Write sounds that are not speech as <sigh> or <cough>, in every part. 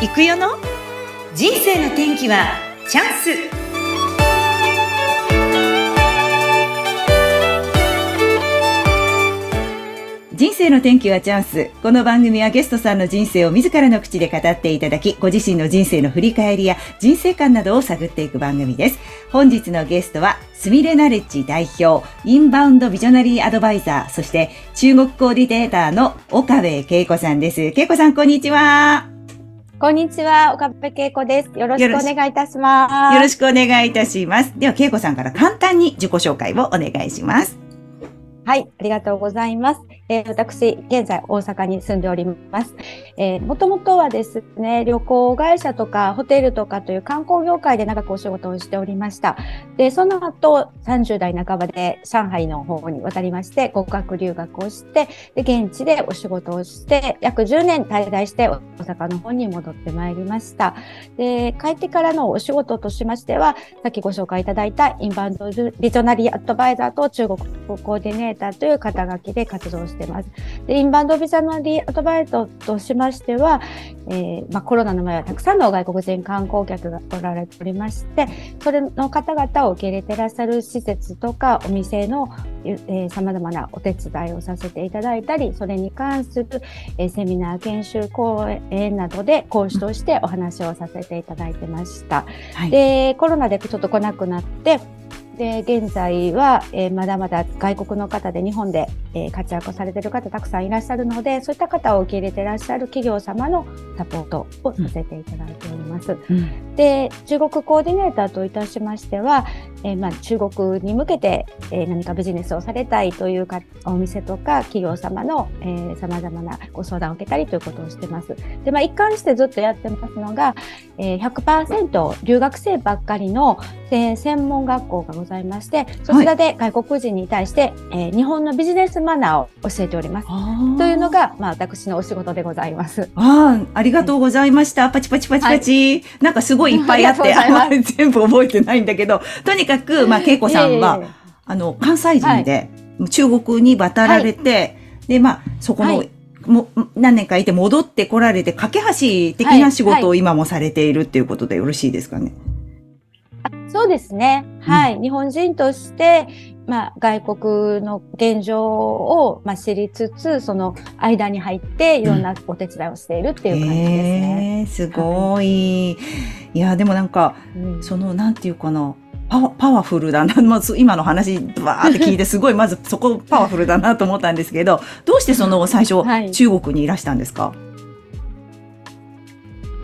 行くよの？人生の天気はチャンス人生の天気はチャンス。この番組はゲストさんの人生を自らの口で語っていただき、ご自身の人生の振り返りや人生観などを探っていく番組です。本日のゲストは、スミレナレッジ代表、インバウンドビジョナリーアドバイザー、そして中国コーディネーターの岡部恵子さんです。恵子さん、こんにちは。こんにちは、岡部恵子です。よろしくお願いいたします。よろしくお願いいたします。では、恵子さんから簡単に自己紹介をお願いします。はい、ありがとうございます。えー、私、現在大阪に住んでおります。えー、もともとはですね、旅行会社とかホテルとかという観光業界で長くお仕事をしておりました。で、その後、30代半ばで上海の方に渡りまして、語学留学をして、で、現地でお仕事をして、約10年滞在して大阪の方に戻ってまいりました。で、帰ってからのお仕事としましては、さっきご紹介いただいたインバウンドビジョナリーアドバイザーと中国コーディネーターという肩書きで活動しています。で、インバウンドビジョナリーアドバイザーとしましては、えー、まあ、コロナの前はたくさんの外国人観光客がおられておりまして、それの方々を受け入れていらっしゃる施設とかお店の、えー、様々なお手伝いをさせていただいたり、それに関する、えー、セミナー、研修、講演などで講師としてお話をさせていただいてました。はい、で、コロナでちょっと来なくなって、で、現在は、えー、まだまだ外国の方で日本で、えー、活躍されている方たくさんいらっしゃるので、そういった方を受け入れていらっしゃる企業様のサポートをさせていただいております。うん、で、中国コーディネーターといたしましては、えー、まあ、中国に向けて、え何かビジネスをされたいというかお店とか企業様の、えー、様々なご相談を受けたりということをしてます。で、まあ、一貫してずっとやってますのが、えー、100%留学生ばっかりの、えー、専門学校がございまして、そちらで外国人に対して、はい、えー、日本のビジネスマナーを教えております。というのが、まあ、私のお仕事でございます。ああ、ありがとうございました。はい、パチパチパチパチ、はい、なんかすごいいっぱいあって、あまり全部覚えてないんだけど、とにかく、まあ、恵子さんは、あの、関西人で、中国に渡られて、で、まあ、そこの、も何年かいて戻ってこられて、架け橋的な仕事を今もされているっていうことでよろしいですかね。そうですね。はい。うん、日本人として、まあ、外国の現状を、まあ、知りつつ、その間に入って、いろんなお手伝いをしているっていう感じですね。えー、すごい。はい、いや、でもなんか、うん、その、なんていうかな。パワパワフルだな。<laughs> まあ、今の話、バーって聞いて、<laughs> すごい、まずそこパワフルだなと思ったんですけど、どうしてその最初、はい、中国にいらしたんですか？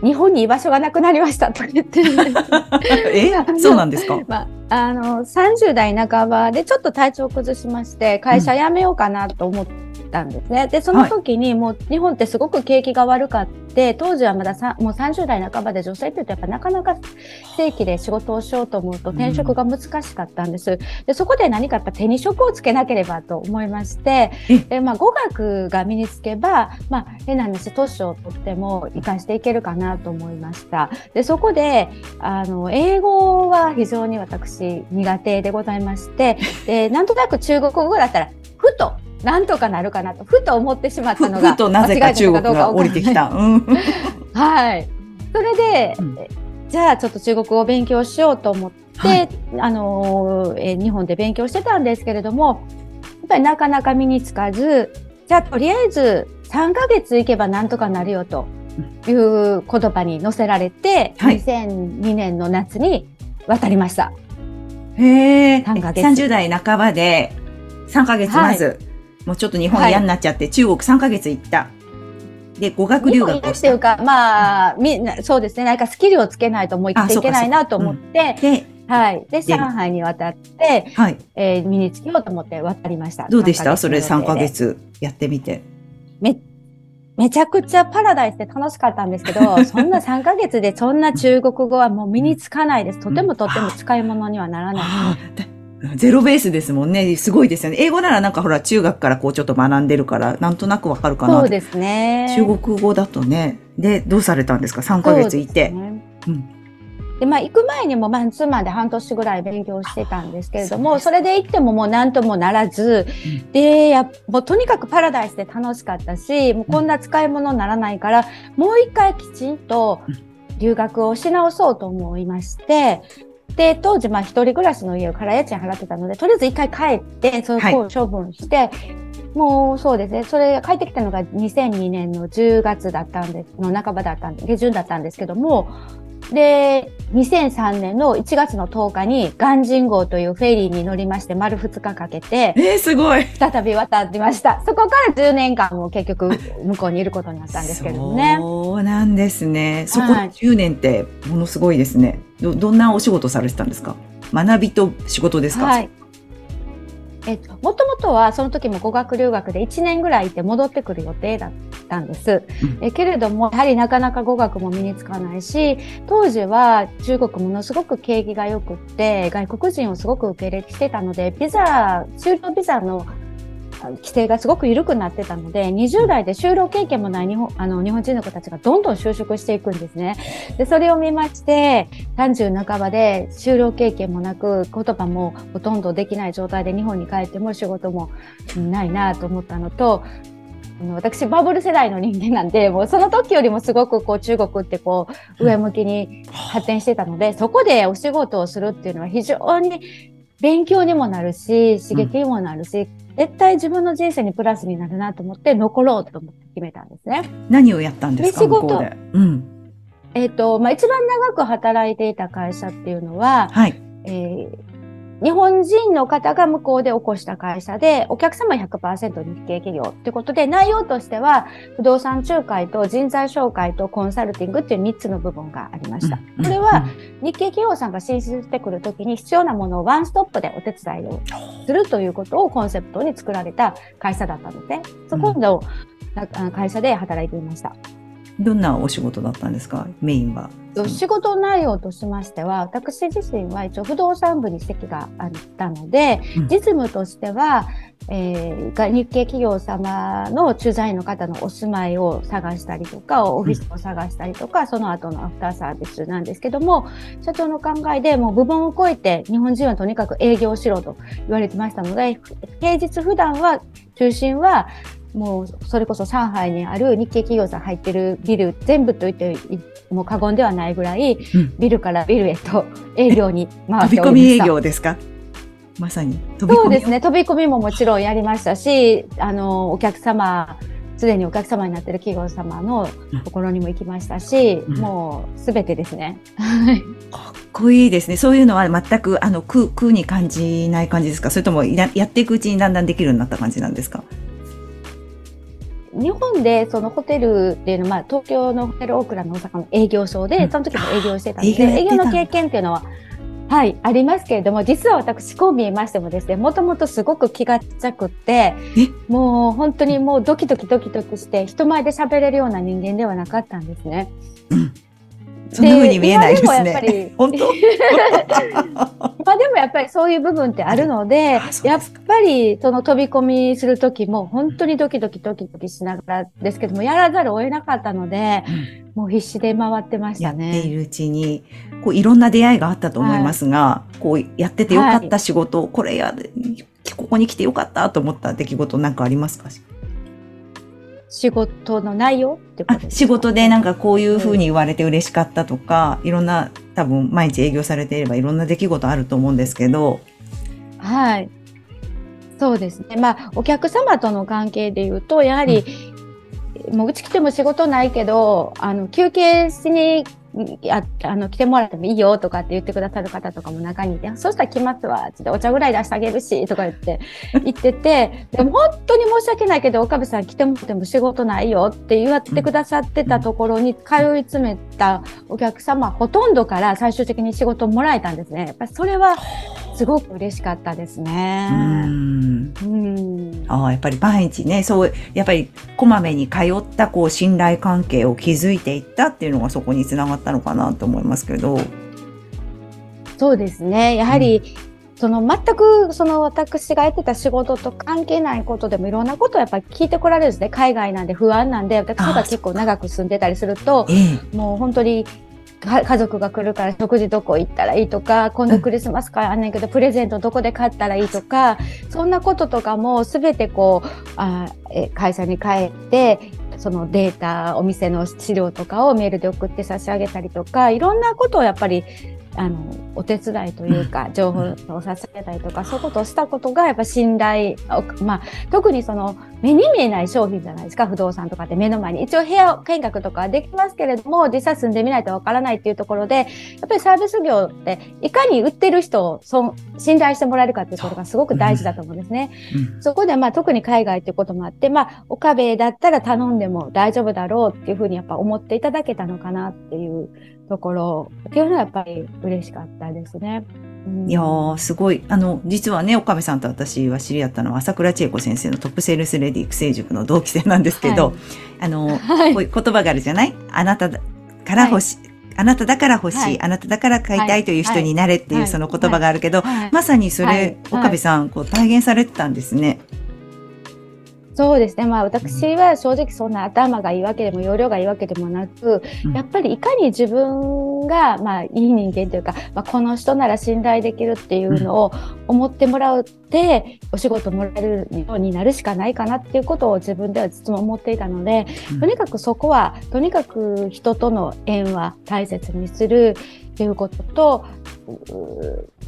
日本に居場所がなくなりましたと言って。<laughs> えそうなんですか、まあ、あの、30代半ばでちょっと体調を崩しまして、会社辞めようかなと思ったんですね。うん、で、その時にもう日本ってすごく景気が悪かって、当時はまださもう30代半ばで女性って言うとやっぱなかなか正規で仕事をしようと思うと転職が難しかったんです。で、そこで何かやっぱ手に職をつけなければと思いまして、で、まあ語学が身につけば、まあ変な話、年をとっても活かしていけるかなと思いました。で、そこで、あの、英語は非常に私苦手でございまして、で、なんとなく中国語だったら、ふと、なんとかなるかなと、ふと思ってしまったのが、ふとなぜか中国が降りてきた。うん、<laughs> はい。それで、うん、じゃあちょっと中国語を勉強しようと思って、はい、あの、え日本で勉強してたんですけれども、やっぱりなかなか身につかず、じゃあとりあえず3ヶ月行けばなんとかなるよという言葉に乗せられて、はい、2002年の夏に渡りました。へえ。30代半ばで3ヶ月まず、はい、もうちょっと日本嫌になっちゃって、はい、中国3ヶ月行った。で、語学留学をした。いうか、まあ、みんな、そうですね。なんかスキルをつけないともう生きていけないなと思って、で、はい。で、上海に渡って、はい。えー、身につけようと思って渡りました。どうでした？それ3ヶ月やってみて。め、めちゃくちゃパラダイスで楽しかったんですけど、そんな3ヶ月でそんな中国語はもう身につかないです。とてもとても使い物にはならない。ゼロベースですもんね。すごいですよね。英語ならなんかほら中学からこうちょっと学んでるから、なんとなくわかるかな。そうですね。中国語だとね。で、どうされたんですか ?3 ヶ月いて。ね、うん。で、まあ、行く前にもマンツーマンで半年ぐらい勉強してたんですけれども、それで行ってももう何ともならず、うん、で、やもうとにかくパラダイスで楽しかったし、もうこんな使い物にならないから、もう一回きちんと留学をし直そうと思いまして、で、当時、まあ、一人暮らしの家を空家賃払ってたので、とりあえず一回帰って、それを処分して、はい、もうそうですね、それ帰ってきたのが2002年の10月だったんで、の半ばだったんで、下旬だったんですけども、で、2003年の1月の10日に、ガンジン号というフェリーに乗りまして、丸2日かけて、えー、すごい再び渡ってました。そこから10年間も結局、向こうにいることになったんですけどね。そうなんですね。そこ10年ってものすごいですね。ど、どんなお仕事されてたんですか？学びと仕事ですか？はい。えっと、もともとはその時も語学留学で1年ぐらいいて戻ってくる予定だったんです。うん、えけれども、やはりなかなか語学も身につかないし、当時は中国ものすごく景気が良くって、外国人をすごく受け入れしてたので、ビザ、就労ビザの規制がすごく緩くなってたので、20代で就労経験もない日本あの日本人の子たちがどんどん就職していくんですね。で、それを見まして、30半ばで就労経験もなく、言葉もほとんどできない状態で日本に帰っても仕事もないなと思ったのと、私バブル世代の人間なんでもうその時よりもすごくこう中国ってこう上向きに発展してたので、そこでお仕事をするっていうのは非常に勉強にもなるし刺激にもなるし、絶対自分の人生にプラスになるなと思って残ろうと思って決めたんですね。何をやったんですか仕事。うん、えっ、ー、と、まあ、一番長く働いていた会社っていうのは、はい。えー日本人の方が向こうで起こした会社で、お客様100%日系企業ってことで、内容としては、不動産仲介と人材紹介とコンサルティングっていう3つの部分がありました。これは、日系企業さんが進出してくるときに必要なものをワンストップでお手伝いをするということをコンセプトに作られた会社だったので、そこの会社で働いていました。どんなお仕事だったんですか？メインは。仕事内容としましては、私自身は一応不動産部に席があったので、うん、実務としては、えー、日系企業様の駐在員の方のお住まいを探したりとか、オフィスを探したりとか、うん、その後のアフターサービスなんですけども、社長の考えでもう部門を超えて日本人はとにかく営業しろと言われてましたので、平日普段は中心はもうそれこそ上海にある日系企業さん入ってるビル全部と言ってもう過言ではないぐらい、うん、ビルからビルへと営業に回っておりました。飛び込み営業ですか？まさにそうですね飛び込みももちろんやりましたしあのお客様すでにお客様になってる企業様のところにも行きましたし、うん、もうすべてですね。かっこいいですね。そういうのは全くあの空空に感じない感じですか？それともややっていくうちにだんだんできるようになった感じなんですか？日本でそのホテルっていうのは、まあ、東京のホテルオークラの大阪の営業所で、その時も営業してたので、営業の経験っていうのは、はい、ありますけれども、実は私、こう見えましてもですね、もともとすごく気がちっちゃくって、もう本当にもうドキドキドキドキして、人前で喋れるような人間ではなかったんですね。うんそんな風に見えないですね。<laughs> 本当？<laughs> まあでもやっぱりそういう部分ってあるので、やっぱりその飛び込みする時も本当にドキドキドキドキしながらですけども、やらざるを得なかったので、うん、もう必死で回ってましたね。やっているうちに、こういろんな出会いがあったと思いますが、はい、こうやっててよかった仕事、はい、これや、ここに来てよかったと思った出来事なんかありますか？仕事の内容ってこと仕事でなんかこういうふうに言われて嬉しかったとか、いろんな多分毎日営業されていればいろんな出来事あると思うんですけど。はい。そうですね。まあ、お客様との関係で言うと、やはり、うん、もううち来ても仕事ないけど、あの、休憩しにああの来てもらってもいいよとかって言ってくださる方とかも中にいて、そしたら来ますわってお茶ぐらい出してあげるしとか言って <laughs> 言ってて、でも本当に申し訳ないけど岡部さん来てもらっても仕事ないよって言ってくださってたところに通い詰めたお客様ほとんどから最終的に仕事をもらえたんですね。やっぱりそれは <laughs> すごく嬉しかったですね。うんうんああ、やっぱり毎日ね、そう、やっぱりこまめに通ったこう信頼関係を築いていったっていうのがそこにつながったのかなと思いますけど。そうですね。やはり、うん、その全くその私がやってた仕事と関係ないことでもいろんなことをやっぱり聞いてこられるんですね。海外なんで不安なんで、私が結構長く住んでたりすると、もう本当に家族が来るから食事どこ行ったらいいとか今度クリスマス会あんねんけどプレゼントどこで買ったらいいとかそんなこととかも全てこうあえ会社に帰ってそのデータお店の資料とかをメールで送って差し上げたりとかいろんなことをやっぱりあのお手伝いというか情報を差し上げたりとか、そういうことをしたことがやっぱ信頼まあ、特にその目に見えない商品じゃないですか不動産とかって目の前に。一応部屋見学とかはできますけれども実際住んでみないとわからないっていうところでやっぱりサービス業っていかに売ってる人をそ信頼してもらえるかっていうことがすごく大事だと思うんですね。そうん、そこでまあ特に海外っていうこともあってまあ岡部だったら頼んでも大丈夫だろうっていうふうにやっぱ思っていただけたのかなっていうところっていうのはやっぱり嬉しかったですね。いやー、すごい。あの、実はね、岡部さんと私は知り合ったのは、朝倉千恵子先生のトップセールスレディ育成塾の同期生なんですけど、はい、あの、はい、こういう言葉があるじゃない？あなたから欲しい、はい、あなただから欲しい、あなただから買いたいという人になれっていうその言葉があるけど、まさにそれ、岡部さん、こう体現されてたんですね。そうですね。まあ私は正直そんな頭がいいわけでも容量がいいわけでもなく、やっぱりいかに自分がまあいい人間というか、まあ、この人なら信頼できるっていうのを思ってもらうってお仕事もらえるようになるしかないかなっていうことを自分では実も思っていたので、とにかくそこはとにかく人との縁は大切にするっていうことと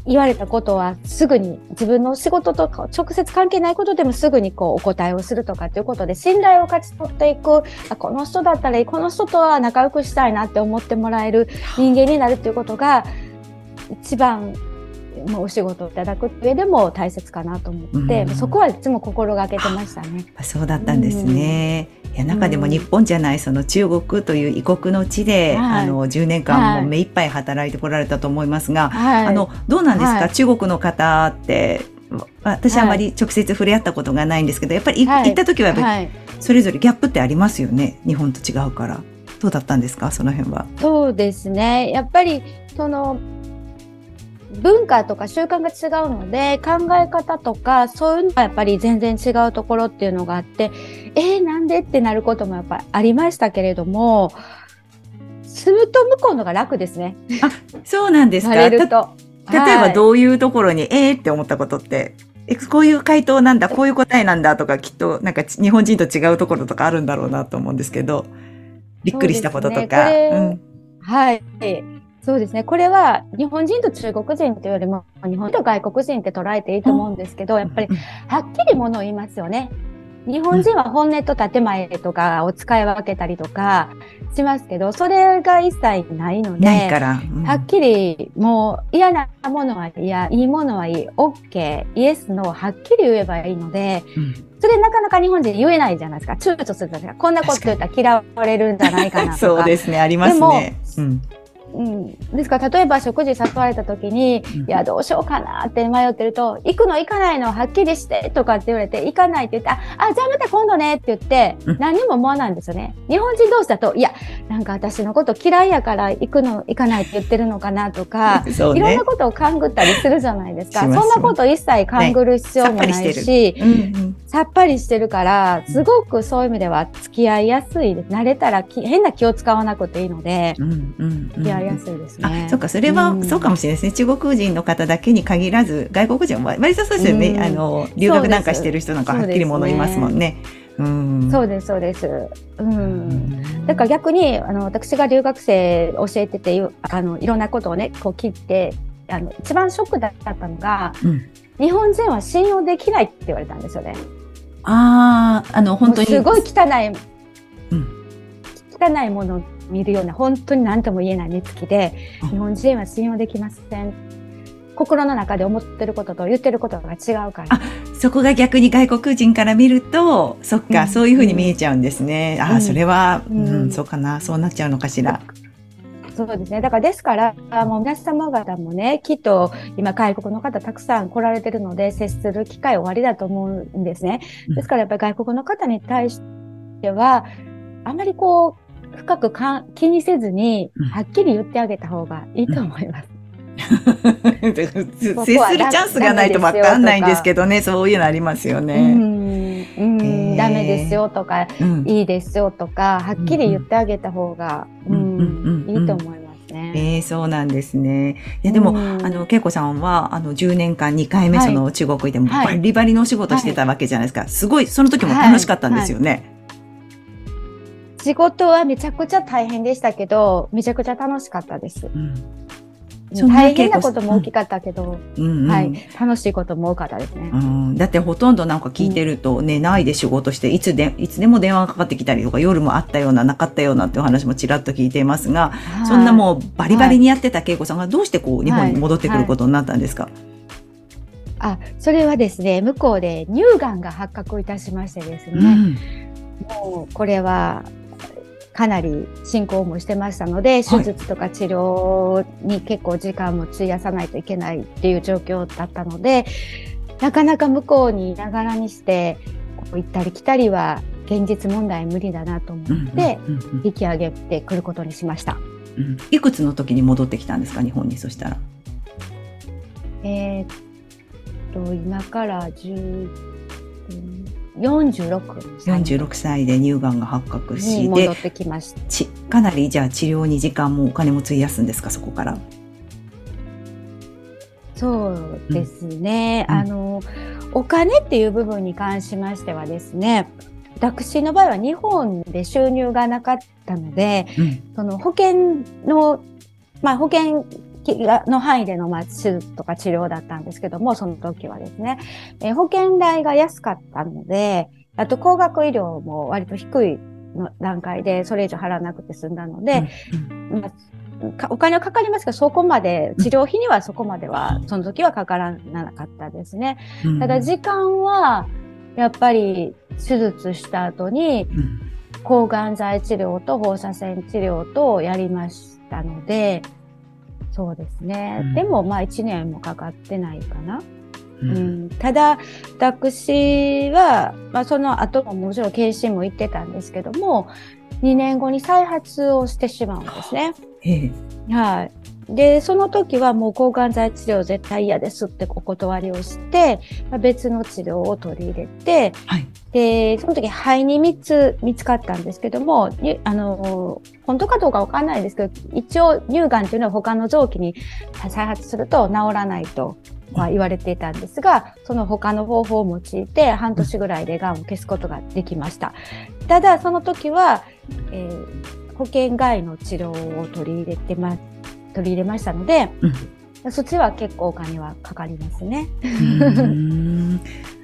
言われたことはすぐに自分の仕事と直接関係ないことでもすぐにこうお答えをするとかっていうことで信頼を勝ち取っていくこの人だったらこの人とは仲良くしたいなって思ってもらえる人間になるっていうことが一番まあ、お仕事をいただく上でも大切かなと思って、うん、そこはいつも心がけてましたね。そうだったんですね。うん、いや中でも日本じゃないその中国という異国の地で、うん、あの10年間も目いっぱい働いてこられたと思いますが、はい、あのどうなんですか、はい、中国の方って私はあまり直接触れ合ったことがないんですけどやっぱり、はい、行った時はそれぞれギャップってありますよね？日本と違うから。どうだったんですか？その辺は。そうですね。やっぱりその文化とか習慣が違うので考え方とかそういうのがやっぱり全然違うところっていうのがあってえー、なんでってなることもやっぱりありましたけれども住むと向こうのが楽ですね。あそうなんですか。例えばどういうところに、はい、えーって思ったことってえこういう回答なんだこういう答えなんだとかきっとなんか日本人と違うところとかあるんだろうなと思うんですけどびっくりしたこととか。ね。うん、はいそうですね。これは日本人と中国人というよりも日本と外国人って捉えていいと思うんですけど、やっぱりはっきりものを言いますよね。日本人は本音と建前とかを使い分けたりとかしますけど、それが一切ないので、うん、はっきりもう嫌なものは嫌、いいものはいい、OK、イエス、ノー、はっきり言えばいいので、うん、それなかなか日本人言えないじゃないですか。躊躇するじゃないですか。こんなこと言ったら嫌われるんじゃないかなとか。<laughs> そうですね、ありますね。でも、うんうん、ですから例えば食事誘われた時に、うん、いやどうしようかなって迷ってると行くの行かないのはっきりしてとかって言われて行かないって言ってああじゃあまた今度ねって言って何も思わないんですよね、日本人同士だといやなんか私のこと嫌いやから行くの行かないって言ってるのかなとか、ね、いろんなことを勘ぐったりするじゃないですか。そんなこと一切勘ぐる必要もないし、ねうんうん、さっぱりしてるからすごくそういう意味では付き合いやすいです。慣れたら変な気を使わなくていいので、うんうんうん、付き合いやすいですね。あ、そうか、それは、そうかもしれないですね。中国人の方だけに限らず、外国人は割とそうですよね。あの、留学なんかしてる人なんかはっきりものいますもんね。うん、そうですそうです。うん。だから逆にあの私が留学生教えててあのいろんなことをねこう聞いてあの一番ショックだったのが、うん、日本人は信用できないって言われたんですよね。あああの本当にすごい汚い、うん、汚いもの見るような本当に何とも言えない寝つきで、日本人は信用できません。心の中で思ってることと言ってることが違うから。そこが逆に外国人から見ると、そっか、うん、そういうふうに見えちゃうんですね。うん、ああ、それは、うん、うん、そうかな、そうなっちゃうのかしら。そうですね。だからですから、もう皆様方もね、きっと今外国の方たくさん来られてるので、接する機会終わりだと思うんですね。ですからやっぱり外国の方に対しては、あまりこう、深くか気にせずに、はっきり言ってあげた方がいいと思います。<laughs> 接するチャンスがないと分かんないんですけどね、そういうのありますよね。うん、うん、ダメですよとか、うん、いいですよとか、はっきり言ってあげた方が、うん、いいと思いますね。ね。えー、そうなんですね。いや、でも、あの、恵子さんは、あの、10年間2回目、その中国でもバリバリのお仕事してたわけじゃないですか。はい、すごい、その時も楽しかったんですよね。はい。はい仕事はめちゃくちゃ大変でしたけど、めちゃくちゃ楽しかったです。うん。大変なことも大きかったけど、うんうん、はい、楽しいことも多かったですね、うん。だってほとんどなんか聞いてると、ね、ないで仕事して、いつで、いつでも電話がかかってきたりとか、夜もあったような、なかったようなっていう話もちらっと聞いていますが、はい、そんなもうバリバリにやってた恵子さんがどうしてこう、日本に戻ってくることになったんですか、はいはい、あ、それはですね、向こうで乳がんが発覚いたしましてですね、うん、もうこれはかなり進行もしてましたので、手術とか治療に結構時間も費やさないといけないっていう状況だったので、なかなか向こうにいながらにして、行ったり来たりは現実問題無理だなと思って、引き上げてくることにしました。うん、いくつの時に戻ってきたんですか、日本に、そしたら。えー、っと、今から10、46, 46歳で乳がんが発覚し戻ってきました。ちかなりじゃあ治療に時間もお金も費やすんですかそこから。そうですね、うん、あのお金っていう部分に関しましてはですね私の場合は日本で収入がなかったので、うん、その保険の、まあ、保険の範囲での、まあ、手術とか治療だったんですけども、その時はですね、えー、保険代が安かったので、あと高額医療も割と低いの段階でそれ以上払わなくて済んだので、うんまあ、お金はかかりますが、そこまで、治療費にはそこまでは、その時はかからなかったですね。ただ時間は、やっぱり手術した後に、抗がん剤治療と放射線治療とやりましたので、そうですね。うん、でも、まあ、1年もかかってないかな。うん、うん、ただ、私は、まあ、その後ももちろん検診も行ってたんですけども、2年後に再発をしてしまうんですね。はい。で、その時はもう抗がん剤治療絶対嫌ですってお断りをして、別の治療を取り入れて、はい、で、その時肺に3つ見つかったんですけども、あの、本当かどうかわかんないですけど、一応乳がんというのは他の臓器に再発すると治らないとは言われていたんですが、その他の方法を用いて半年ぐらいでがんを消すことができました。ただ、その時は、えー、保険外の治療を取り入れてます。取り入れましたので、うん、そっちは結構お金はかかりますね。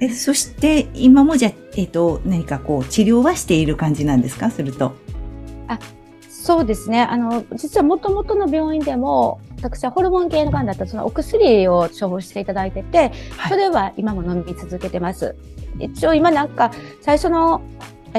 えそして今もじゃえっ、ー、と何かこう治療はしている感じなんですか？すると。あそうですね。あの実はもともとの病院でも私はホルモン系のがんだったらそのお薬を処方していただいてて、それは今も飲み続けてます。一応今なんか最初の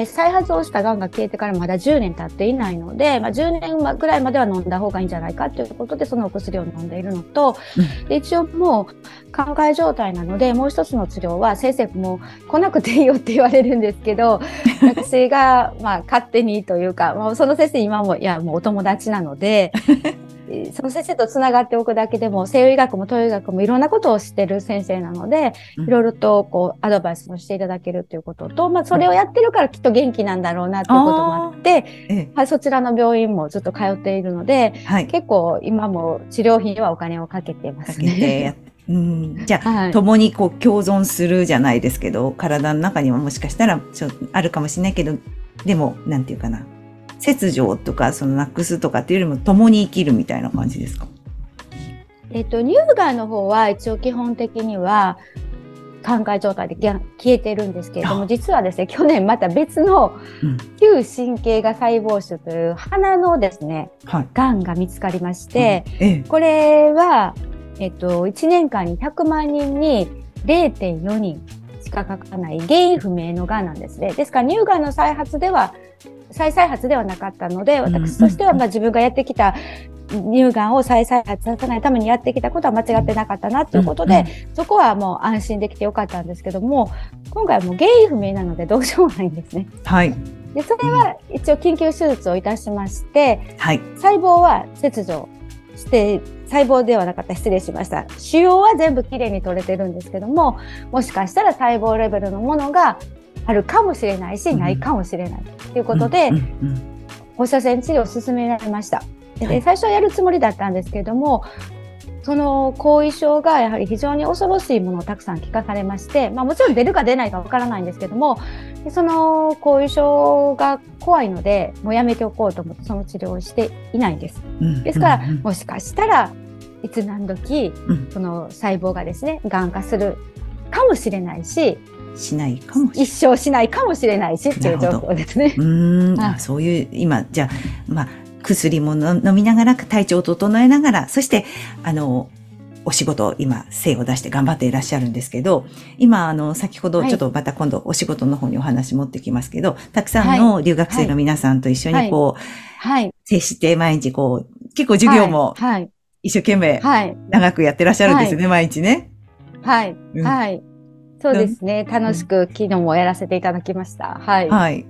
再発をしたがんが消えてからまだ10年経っていないので、まあ、10年ぐらいまでは飲んだ方がいいんじゃないかということでそのお薬を飲んでいるのと、うん、で一応もう寛解状態なのでもう一つの治療は先生も来なくていいよって言われるんですけど <laughs> 私がまあ勝手にというか、まあ、その先生今もいやもうお友達なので <laughs> その先生とつながっておくだけでも西洋医学も東洋医学もいろんなことを知ってる先生なので、いろいろとこうアドバイスもしていただけるということと、まあ、それをやってるからきっと元気なんだろうなということもあって、はい、そちらの病院もずっと通っているので、はい、結構今も治療費にはお金をかけてますね。うん、じゃあ、はい、共にこう共存するじゃないですけど、体の中にはもしかしたらちょあるかもしれないけど、でも、なんていうかな、切除とか、そのなくすとかっていうよりも共に生きるみたいな感じですか？えっと、乳がんの方は一応基本的には、寛解状態で消えてるんですけれども、実はですね、去年また別の旧神経が細胞腫という鼻のですね、はい、がんが見つかりまして、ええ、これは、えっと、1年間に100万人に0.4人しかかかない原因不明のがんなんですね。ですから乳がんの再発では再再発ではなかったので、私としてはまあ自分がやってきた乳がんを再再発させないためにやってきたことは間違ってなかったなということで、そこはもう安心できてよかったんですけども、今回はもう原因不明なのでどうしようもないんですね。はい。で、それは一応緊急手術をいたしまして、はい。細胞は切除して、細胞ではなかった失礼しました。腫瘍は全部きれいに取れてるんですけども、もしかしたら細胞レベルのものがあるかもしれないし、ないかもしれないということで、放射線治療を進められました。で最初はやるつもりだったんですけれども、その後遺症がやはり非常に恐ろしいものをたくさん聞かされまして、まあ、もちろん出るか出ないかわからないんですけどもその後遺症が怖いのでもうやめておこうと思ってその治療をしていないんです。ですから、もしかしたらいつ何時、うん、その細胞がですねがん化するかもしれないししないかも一生しないかもしれないしっていう状況ですね。うん、あそういう今じゃあまあ薬も飲みながら、体調を整えながら、そして、あの、お仕事、今、精を出して頑張っていらっしゃるんですけど、今、あの、先ほど、ちょっとまた今度お仕事の方にお話持ってきますけど、はい、たくさんの留学生の皆さんと一緒にこう、はい。接して毎日こう、結構授業も、はい。一生懸命、はい。長くやってらっしゃるんですよね、毎日ね。はい。はい。そうですね。楽しく昨日もやらせていただきました。はい。はい。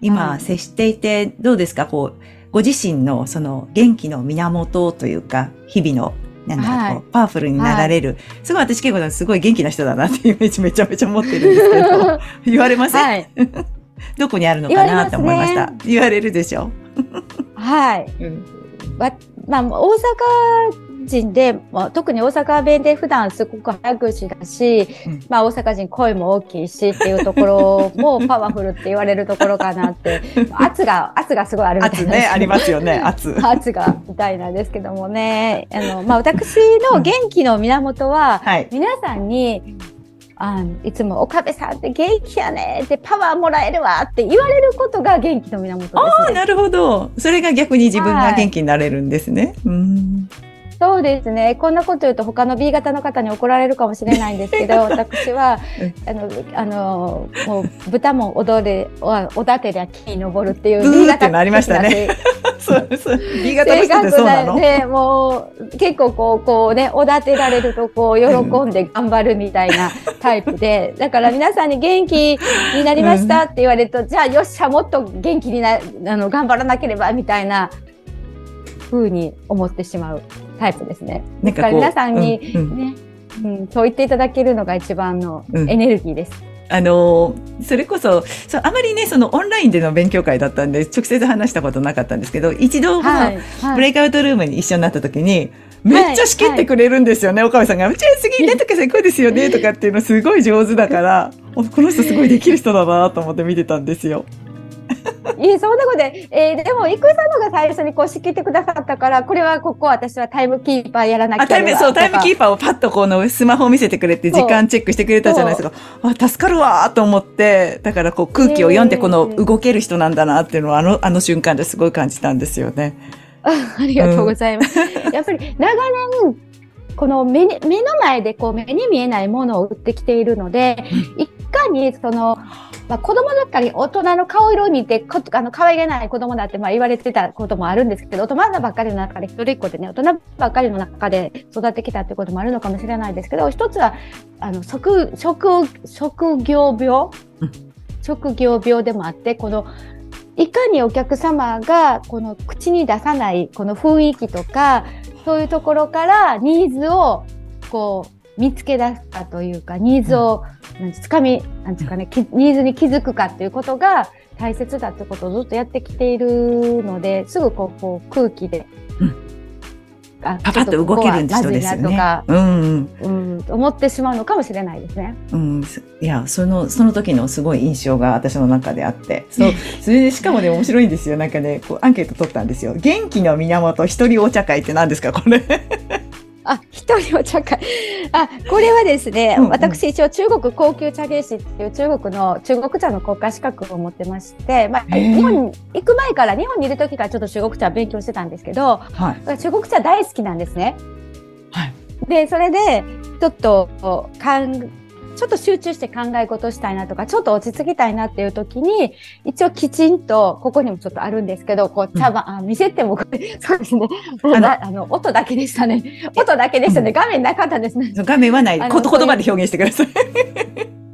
今、接していて、どうですか？こう、ご自身のその元気の源というか、日々のなんだろう、はい、パワフルになられる。はい、すごい私結構すごい元気な人だなっていうイメージめちゃめちゃ持ってるんですけど、<laughs> 言われません、はい、どこにあるのかなって思いました。言われるでしょ？はい。うん、ま、まあ、大阪人で、まあ、特に大阪弁で普段すごく早口だし、うん、まあ大阪人声も大きいしっていうところも <laughs> パワフルって言われるところかなって、圧が、圧がすごいあるみたいな。圧ね、ありますよね、<laughs> 圧。圧がみたいなんですけどもね、あの、まあ私の元気の源は、皆さんに、あいつも岡部さんって元気やねってパワーもらえるわって言われることが元気の源です、ね、ああ、なるほど。それが逆に自分が元気になれるんですね。はい、うんそうですね。こんなこと言うと他の B 型の方に怒られるかもしれないんですけど、<laughs> 私は、あの、あの、もう豚も踊れ、おだてりゃ木登るっていう B 型のありましたね。<laughs> そうそう。B 型の人ってそうなの？ね、もう結構こう、こうね、おだてられるとこう、喜んで頑張るみたいな <laughs> タイプで、だから皆さんに元気になりましたって言われると、じゃあよっしゃ、もっと元気にな、あの、頑張らなければみたいなふうに思ってしまう。タイプですね。だから皆さんにね、うん、うん、そう言っていただけるのが一番のエネルギーです。あのそれこそそうあまりねそのオンラインでの勉強会だったんで直接話したことなかったんですけど一度このブレイクアウトルームに一緒になった時に、めっちゃ仕切ってくれるんですよね、はいはい、岡部さんが「うち次ねとかさこうですよね」とかっていうのすごい上手だから <laughs> この人すごいできる人だなと思って見てたんですよ。いいそんなことで、えー、でも、郁さんのが最初にこう仕切ってくださったから、これはここ私はタイムキーパーやらなきゃタイム、そう、タイムキーパーをパッとこのスマホを見せてくれて時間チェックしてくれたじゃないですか。あ、助かるわと思って、だからこう空気を読んでこの動ける人なんだなっていうのをあの、あの瞬間ですごい感じたんですよね。あ <laughs> ありがとうございます。うん、やっぱり長年、この目に目の前でこう目に見えないものを売ってきているので、いかにそのまあ、子供だったり大人の顔色を見てこあの可愛げない子供だってまあ言われてたこともあるんですけど大人ばっかりの中で一人っ子でね大人ばっかりの中で育ってきたってこともあるのかもしれないですけど一つはあの職職職業病、職業病でもあってこのいかにお客様がこの口に出さないこの雰囲気とかそういうところからニーズをこう見つけ出すかというか、ニーズを、つかみ、なんですかね、ニーズに気づくかっていうことが大切だってことをずっとやってきているので、すぐこう、こう空気で、うん、あパパッと動けるんですよね。とか、うん、うん、思ってしまうのかもしれないですね。うん、いや、その、その時のすごい印象が私の中であって、そう、<laughs> それでしかもね、面白いんですよ。なんかね、こうアンケート取ったんですよ。元気の源一人お茶会って何ですか、これ。あ、一人お茶会。あ、これはですね、うんうん、私一応中国高級茶芸師っていう中国の中国茶の国家資格を持ってまして、まあ、日本に行く前から、日本にいる時からちょっと中国茶勉強してたんですけど、はい、中国茶大好きなんですね。はい。で、それで、ちょっと、ちょっと集中して考え事したいなとか、ちょっと落ち着きたいなっていう時に、一応きちんと、ここにもちょっとあるんですけど、こう、茶番、うん、あ見せても、<laughs> そうですね。あの、音だけでしたね。音だけでしたね。画面なかったですね。画面はない。言葉で表現してください。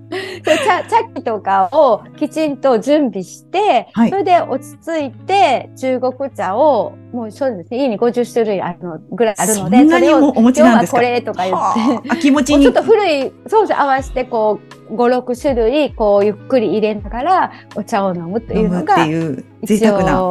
茶茶器とかをきちんと準備して、はい、それで落ち着いて中国茶をもうそうですね家に50種類あるのぐらいあるのでそれをお持ちなんですか？これとか言って。あ。気持ちに。ちょっと古いそうそう合わせてこう56種類こうゆっくり入れながらお茶を飲むというのがっていう贅沢な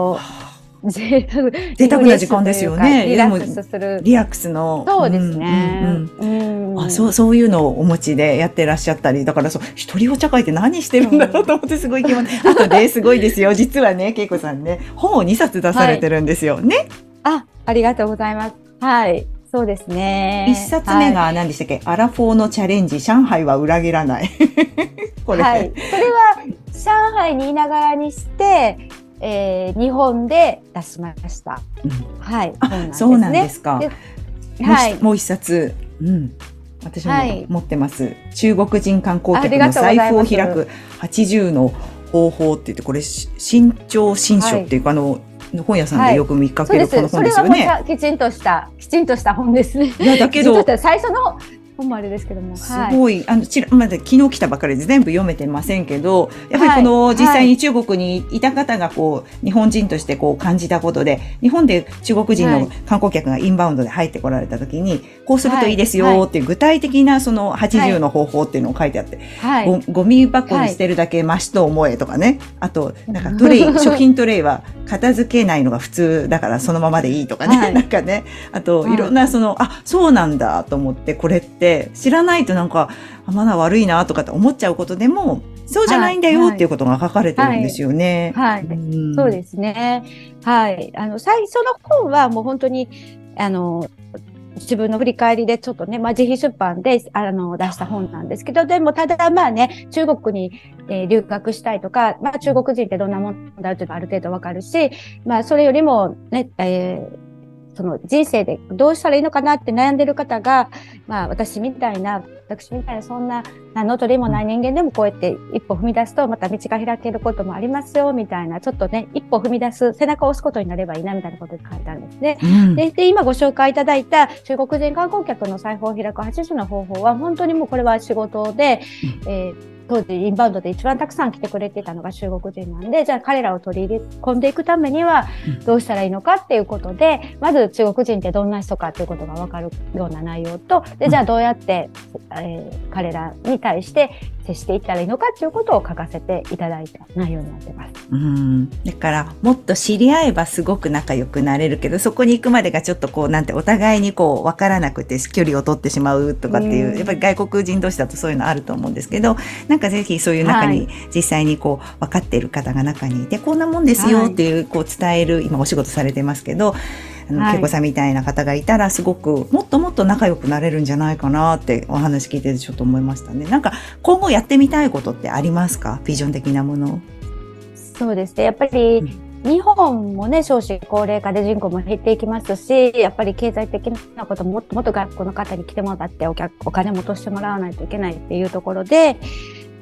贅沢贅沢な時間ですよねリラックスする。リラックスの。そうですね。うんあそう、そういうのをお持ちでやってらっしゃったり、だからそう、一人お茶会って何してるんだろうと思ってすごい気持ち、<laughs> あとで、すごいですよ。実はね、恵子さんね、本を2冊出されてるんですよ。はい、ね。あ、ありがとうございます。はい。そうですね。一冊目が何でしたっけ、はい、アラフォーのチャレンジ、上海は裏切らない。<laughs> これ。はい。それは、上海にいながらにして、えー、日本で出しました。うん、はい。そうなんですか。はい。もう一冊。うん。私も持ってます。はい、中国人観光客の財布を開く80の方法って言って、これ、新潮新書っていうか、はい、あの、本屋さんでよく見かけるこの本ですよね。きちんとした、きちんとした本ですね。いや、だけど、最初の本もあれですけども。すごい、はい、あの、ちら、まだ昨日来たばかりで全部読めてませんけど、やっぱりこの、実際に中国にいた方がこう、日本人としてこう感じたことで、日本で中国人の観光客がインバウンドで入ってこられた時に、こうするといいですよっていう具体的なその80の方法っていうのを書いてあって、はい、ゴミ箱に捨てるだけマシと思えとかね。あと、なんかトレイ、<laughs> 食品トレイは片付けないのが普通だからそのままでいいとかね。なんかね。あと、いろんなその、あ、そうなんだと思って、これって知らないとなんか、あ、まだ悪いなとかって思っちゃうことでも、そうじゃないんだよっていうことが書かれてるんですよね。はい。はいうん、そうですね。はい。あの、最初の本はもう本当に、あの、自分の振り返りでちょっとね、まあ、自費出版であの出した本なんですけど、でもただまあね、中国に、えー、留学したいとか、まあ、中国人ってどんなもんだっていうのはある程度わかるし、まあそれよりもね、えーその人生でどうしたらいいのかなって悩んでる方が、まあ私みたいな、私みたいなそんな何の取りもない人間でもこうやって一歩踏み出すとまた道が開けることもありますよみたいな、ちょっとね、一歩踏み出す、背中を押すことになればいいなみたいなことで書いてあるんですね。うん、でで、今ご紹介いただいた中国人観光客の財布を開く80の方法は本当にもうこれは仕事で、えー当時インバウンドで一番たくさん来てくれてたのが中国人なんで、じゃあ彼らを取り入れ込んでいくためにはどうしたらいいのかっていうことで、まず中国人ってどんな人かっていうことがわかるような内容と、で、じゃあどうやって、えー、彼らに対して接していったらいいのかっていうことを書かせていただいた内容になってます。うん。だから、もっと知り合えばすごく仲良くなれるけど、そこに行くまでがちょっとこう、なんてお互いにこう、わからなくて距離を取ってしまうとかっていう、うやっぱり外国人同士だとそういうのあると思うんですけど、なんかぜひそういう中に実際にこう、分かっている方が中にいて、こんなもんですよっていう、こう伝える、今お仕事されてますけど、あの、はい、恵子さんみたいな方がいたらすごくもっともっと仲良くなれるんじゃないかなってお話聞いててちょっと思いましたね。なんか今後やってみたいことってありますか？ビジョン的なもの。そうですね。やっぱり、うん日本もね、少子高齢化で人口も減っていきますし、やっぱり経済的なことももっともっと学校の方に来てもらってお客、お金も落としてもらわないといけないっていうところで、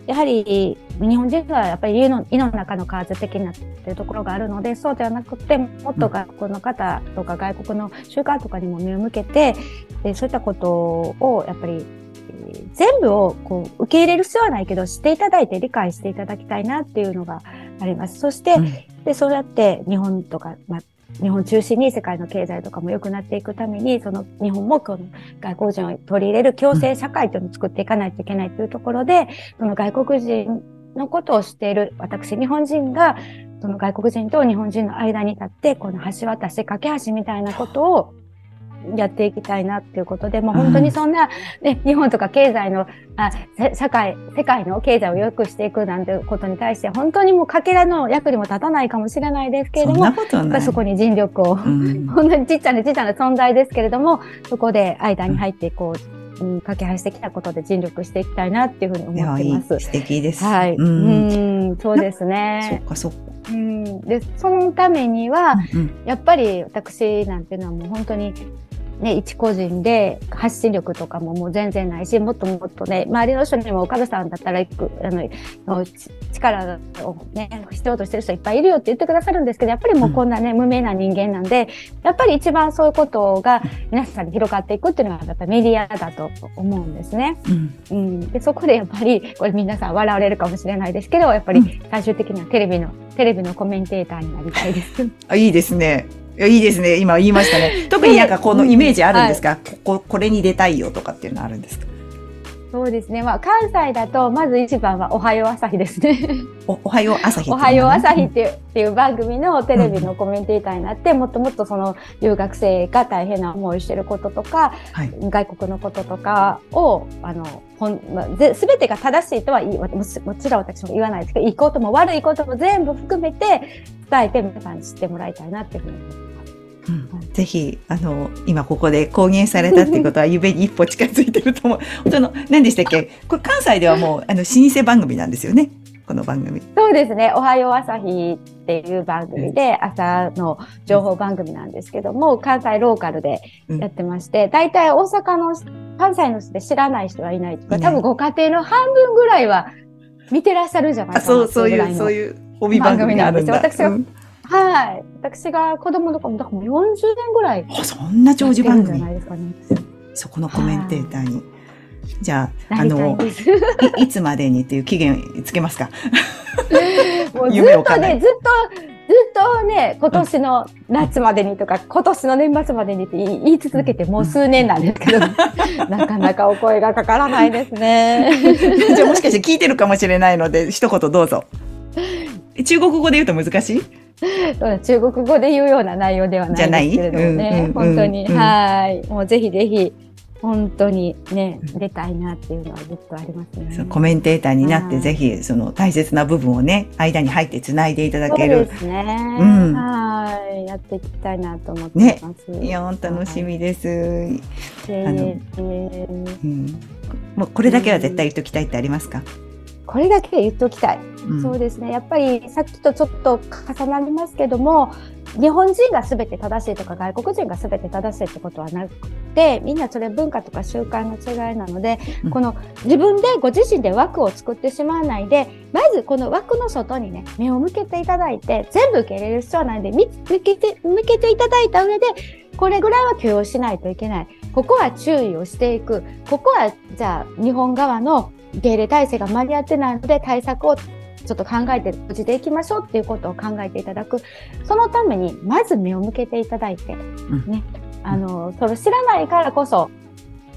やはり日本人がやっぱり胃の胃の中の数的になっているところがあるのでそうではなくてもっと学校の方とか外国の習慣とかにも目を向けてでそういったことをやっぱり全部をこう受け入れる必要はないけど知っていただいて理解していただきたいなっていうのがあります。そして、うん、でそうやって日本とか、まあ、日本中心に世界の経済とかも良くなっていくために、その日本もこの外国人を取り入れる共生社会というのを作っていかないといけないというところで、その外国人のことを知っている私、日本人が、その外国人と日本人の間に立って、この橋渡し、架け橋みたいなことをやっていきたいなっていうことで、もう本当にそんな、ね、日本とか経済の、あ、社会、世界の経済を良くしていくなんてことに対して、本当にもうかけらの役にも立たないかもしれないですけれども、そそこに尽力を、うん、<laughs> 本当にちっちゃなちっちゃな存在ですけれども、そこで間に入っていこう。うん、架け橋してきたことで尽力していきたいなっていうふうに思ってます。いい素敵です。はい。うん、そうですね。そっかそっか。うん、でそのためには、うんうん、やっぱり私なんていうのはもう本当にね、一個人で発信力とかももう全然ないし、もっともっとね、周りの人にも岡部さんだったら行く、あの、力をね、必要としてる人いっぱいいるよって言ってくださるんですけど、やっぱりもうこんなね、無名な人間なんで、やっぱり一番そういうことが皆さんに広がっていくっていうのがやっぱりメディアだと思うんですね。うん。うん、でそこでやっぱり、これ皆さん笑われるかもしれないですけど、やっぱり最終的にはテレビの、テレビのコメンテーターになりたいです。あ、いいですね。いいですね。今言いましたね。<laughs> 特になんかこのイメージあるんですか、ここ、これに出たいよとかっていうのあるんですか？そうですね。まあ、関西だと、まず一番はおはよう朝日ですね。おおはよう朝日おはよう朝日っていうっていう番組のテレビのコメンテーターになって、もっともっとその留学生が大変な思いをしてることとか、はい。外国のこととかを、あの、ほん、まあ、ぜ、すべてが正しいとは言い、もちもちろん私も言わないですけど、いいことも悪いことも全部含めて伝えて皆さんに知ってもらいたいなっていうふうに思います。うんぜひ、あの、今ここで公言されたっていうことは、夢に一歩近づいてると思う。<laughs> その、何でしたっけ？これ関西ではもう、あの、老舗番組なんですよね。この番組。そうですね。おはよう朝日っていう番組で、朝の情報番組なんですけども、関西ローカルでやってまして、大体大阪の、関西の人で知らない人はいない多分ご家庭の半分ぐらいは見てらっしゃるんじゃないあ、かなそう、そういう。そういう帯。番組なんですよ私がうんはい。私が子供の頃、だからもう40年ぐらいあそんな長寿番組？やってるんじゃない。ですかね。そこのコメンテーターに。じゃあ、あの。い <laughs> いつまでにっていう期限つけますか？<laughs> もうずっとね、ずっと、ずっとね、今年の夏までにとか、今年の年末までにって言い続けてもう数年なんですけど、<laughs> なかなかお声がかからないですね。じゃあもしかして聞いてるかもしれないので、一言どうぞ。中国語で言うと難しい？うん中国語で言うような内容ではないですけれどもねうん、本当に、うんはい。もうぜひぜひ、本当にね、出たいなっていうのはずっとありますね。コメンテーターになって、はいぜひ、その大切な部分をね、間に入ってつないでいただそうける。ですね。うんはい。やっていきたいなと思ってます。いや、楽しみです。はい。あのえーうん。もうこれだけは絶対言っときたいってありますか、これだけ言っておきたい。うんそうですね。やっぱりさっきとちょっと重なりますけども、日本人が全て正しいとか外国人が全て正しいってことはなくて、みんなそれ文化とか習慣の違いなので、うんこの自分でご自身で枠を作ってしまわないで、まずこの枠の外にね、目を向けていただいて、全部受け入れる必要はないので、み向けて、向けていただいた上で、これぐらいは許容しないといけない。ここは注意をしていく。ここは、じゃあ、日本側の受け入れ体制が間に合ってないので、対策をちょっと考えて、無事でいきましょうっていうことを考えていただく。そのために、まず目を向けていただいて、ね。あの、それを知らないからこそ、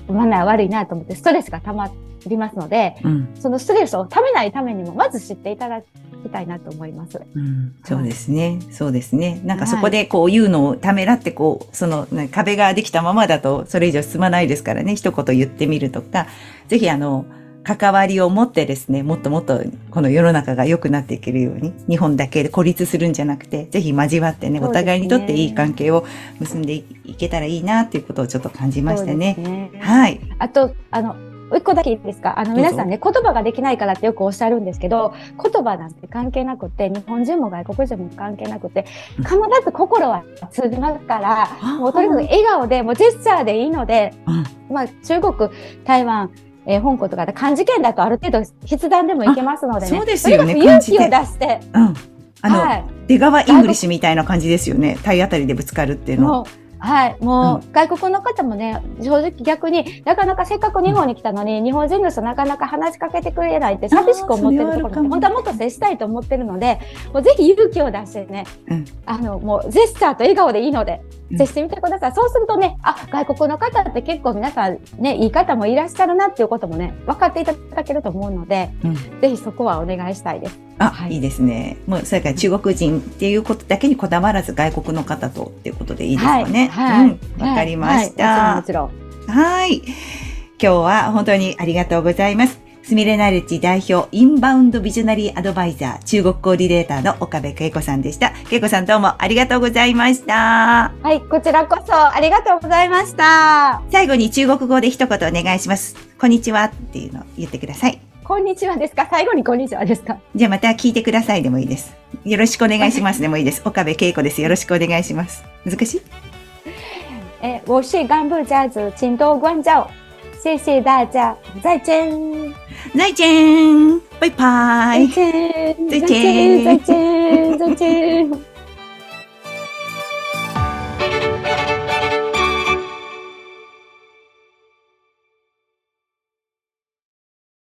マナー悪いなと思って、ストレスが溜まりますので、うんそのストレスをためないためにも、まず知っていただきたいなと思います。うんそうですね。そうですね。なんかそこでこう言うのをためらってこう、そのね壁ができたままだとそれ以上進まないですからね。一言言ってみるとか、ぜひあの、関わりを持ってですね、もっともっとこの世の中が良くなっていけるように、日本だけで孤立するんじゃなくて、ぜひ交わってね、ね。お互いにとっていい関係を結んでいけたらいいなっていうことをちょっと感じましたね。ね。はい。あと、あの、一個だけいいですか？あの、皆さんね、言葉ができないからってよくおっしゃるんですけど、言葉なんて関係なくて、日本人も外国人も関係なくて、うん。必ず心は通じますから、あもうとにかく笑顔で、もうジェスチャーでいいので、うん。まあ、中国、台湾、えー香港とかで漢字圏だとある程度筆談でもいけますのでね。あそうですよね勇気を出して、うん。あの、はい。出川イングリッシュみたいな感じですよね。体当たりでぶつかるっていうのは。い。もう、外国の方もね、正直逆になかなかせっかく日本に来たのに、日本人の人なかなか話しかけてくれないって寂しく思ってるところ本当はもっと接したいと思ってるので、もうぜひ勇気を出してね、うんあの、もうジェスチャーと笑顔でいいので、うん接してみてください。そうするとね、あ、外国の方って結構皆さんね、いい方もいらっしゃるなっていうこともね、分かっていただけると思うので、うんぜひそこはお願いしたいです。あ、はいい、いですね。もう、それから中国人っていうことだけにこだわらず外国の方とっていうことでいいですかね。はいはいうん。わかりました。はいもちろん。はい。今日は本当にありがとうございます。スミレナレッジ代表インバウンドビジョナリーアドバイザー中国コーディネーターの岡部恵子さんでした。恵子さんどうもありがとうございました。はい、こちらこそありがとうございました。最後に中国語で一言お願いします。こんにちはっていうのを言ってください。こんにちはですか？最後にこんにちはですか？じゃあまた聞いてくださいでもいいです。よろしくお願いしますでもいいです。岡部恵子です。よろしくお願いします。難しい？え、我是干部家族，请多关照。谢谢大家，再见，再见バイバイ再见，再见再见。